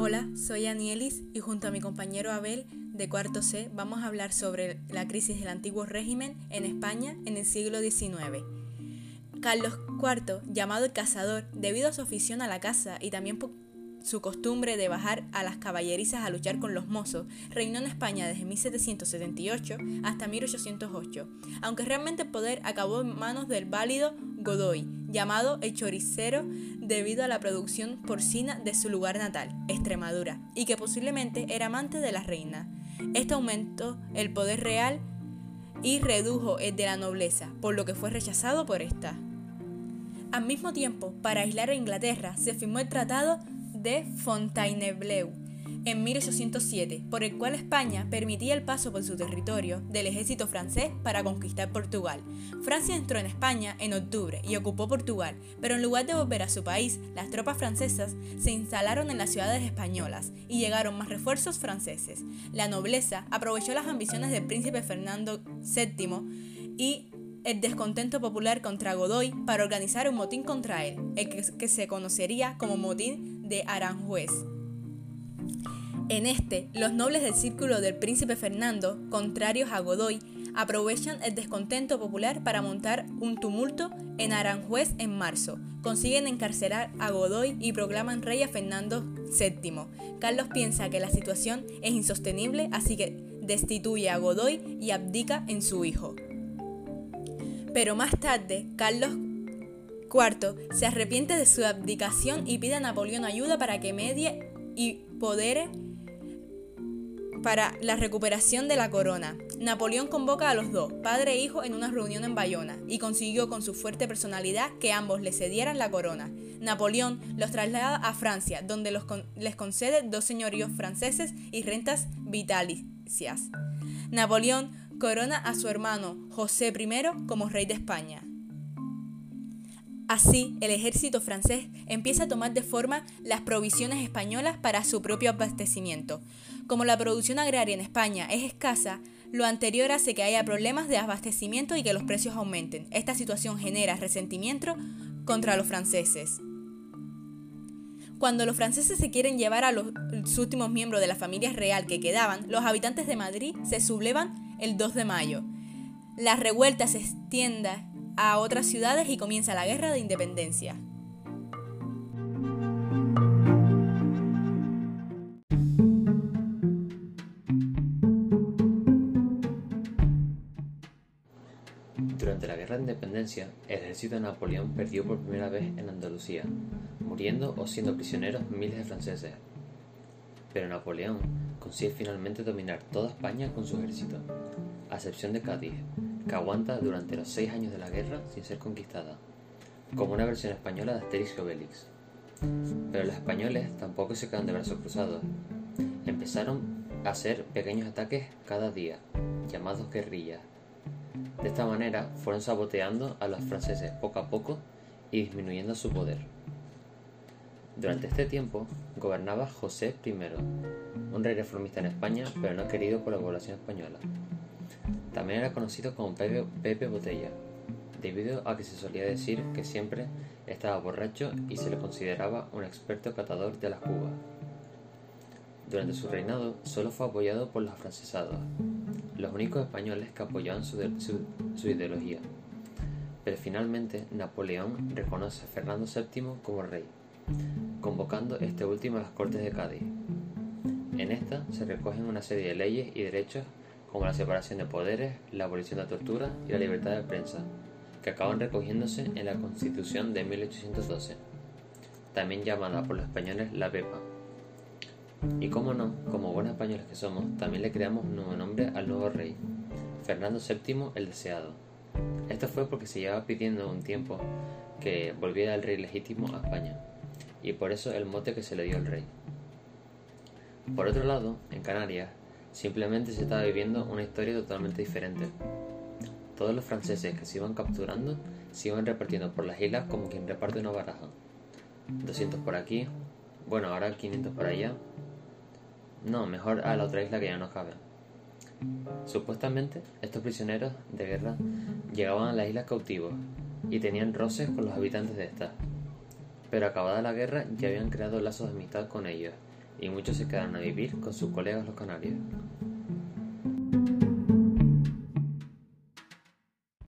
Hola, soy Anielis y junto a mi compañero Abel de Cuarto C vamos a hablar sobre la crisis del antiguo régimen en España en el siglo XIX. Carlos IV, llamado el cazador, debido a su afición a la caza y también su costumbre de bajar a las caballerizas a luchar con los mozos, reinó en España desde 1778 hasta 1808, aunque realmente el poder acabó en manos del válido Godoy, llamado el choricero debido a la producción porcina de su lugar natal, Extremadura, y que posiblemente era amante de la reina. Esto aumentó el poder real y redujo el de la nobleza, por lo que fue rechazado por esta. Al mismo tiempo, para aislar a Inglaterra, se firmó el Tratado de Fontainebleau en 1807, por el cual España permitía el paso por su territorio del ejército francés para conquistar Portugal. Francia entró en España en octubre y ocupó Portugal, pero en lugar de volver a su país, las tropas francesas se instalaron en las ciudades españolas y llegaron más refuerzos franceses. La nobleza aprovechó las ambiciones del príncipe Fernando VII y el descontento popular contra Godoy para organizar un motín contra él, el que, se conocería como motín de Aranjuez. En este, los nobles del círculo del príncipe Fernando, contrarios a Godoy, aprovechan el descontento popular para montar un tumulto en Aranjuez en marzo. Consiguen encarcelar a Godoy y proclaman rey a Fernando VII. Carlos piensa que la situación es insostenible, así que destituye a Godoy y abdica en su hijo. Pero más tarde, Carlos IV se arrepiente de su abdicación y pide a Napoleón ayuda para que medie y podere para la recuperación de la corona. Napoleón convoca a los dos, padre e hijo, en una reunión en Bayona y consiguió con su fuerte personalidad que ambos le cedieran la corona. Napoleón los traslada a Francia, donde les concede dos señoríos franceses y rentas vitalicias. Napoleón corona a su hermano José I como rey de España. Así, el ejército francés empieza a tomar de forma las provisiones españolas para su propio abastecimiento. Como la producción agraria en España es escasa, lo anterior hace que haya problemas de abastecimiento y que los precios aumenten. Esta situación genera resentimiento contra los franceses. Cuando los franceses se quieren llevar a los últimos miembros de la familia real que quedaban, los habitantes de Madrid se sublevan el 2 de mayo. La revuelta se extiende a otras ciudades y comienza la guerra de independencia. Durante la Guerra de Independencia, el ejército de Napoleón perdió por primera vez en Andalucía, muriendo o siendo prisioneros miles de franceses. Pero Napoleón consigue finalmente dominar toda España con su ejército, a excepción de Cádiz, que aguanta durante los seis años de la guerra sin ser conquistada, como una versión española de Asterix y Obelix. Pero los españoles tampoco se quedan de brazos cruzados. Empezaron a hacer pequeños ataques cada día, llamados guerrillas. De esta manera fueron saboteando a los franceses poco a poco y disminuyendo su poder. Durante este tiempo gobernaba José I, un rey reformista en España, pero no querido por la población española. También era conocido como Pepe, Botella, debido a que se solía decir que siempre estaba borracho y se le consideraba un experto catador de las cubas. Durante su reinado solo fue apoyado por los afrancesados, los únicos españoles que apoyaban su, su ideología. Pero finalmente Napoleón reconoce a Fernando VII como rey convocando este último a las Cortes de Cádiz. En esta se recogen una serie de leyes y derechos como la separación de poderes, la abolición de la tortura y la libertad de prensa, que acaban recogiéndose en la Constitución de 1812, también llamada por los españoles la PEPA. Y como no, como buenos españoles que somos, también le creamos un nuevo nombre al nuevo rey, Fernando VII el Deseado. Esto fue porque se llevaba pidiendo un tiempo que volviera el rey legítimo a España y por eso el mote que se le dio al rey. Por otro lado, en Canarias, simplemente se estaba viviendo una historia totalmente diferente. Todos los franceses que se iban capturando se iban repartiendo por las islas como quien reparte una baraja. 200 por aquí, bueno, ahora 500 por allá. No, mejor a la otra isla que ya no cabe. Supuestamente, estos prisioneros de guerra llegaban a las islas cautivos, y tenían roces con los habitantes de esta. Pero acabada la guerra ya habían creado lazos de amistad con ellos, y muchos se quedaron a vivir con sus colegas los canarios.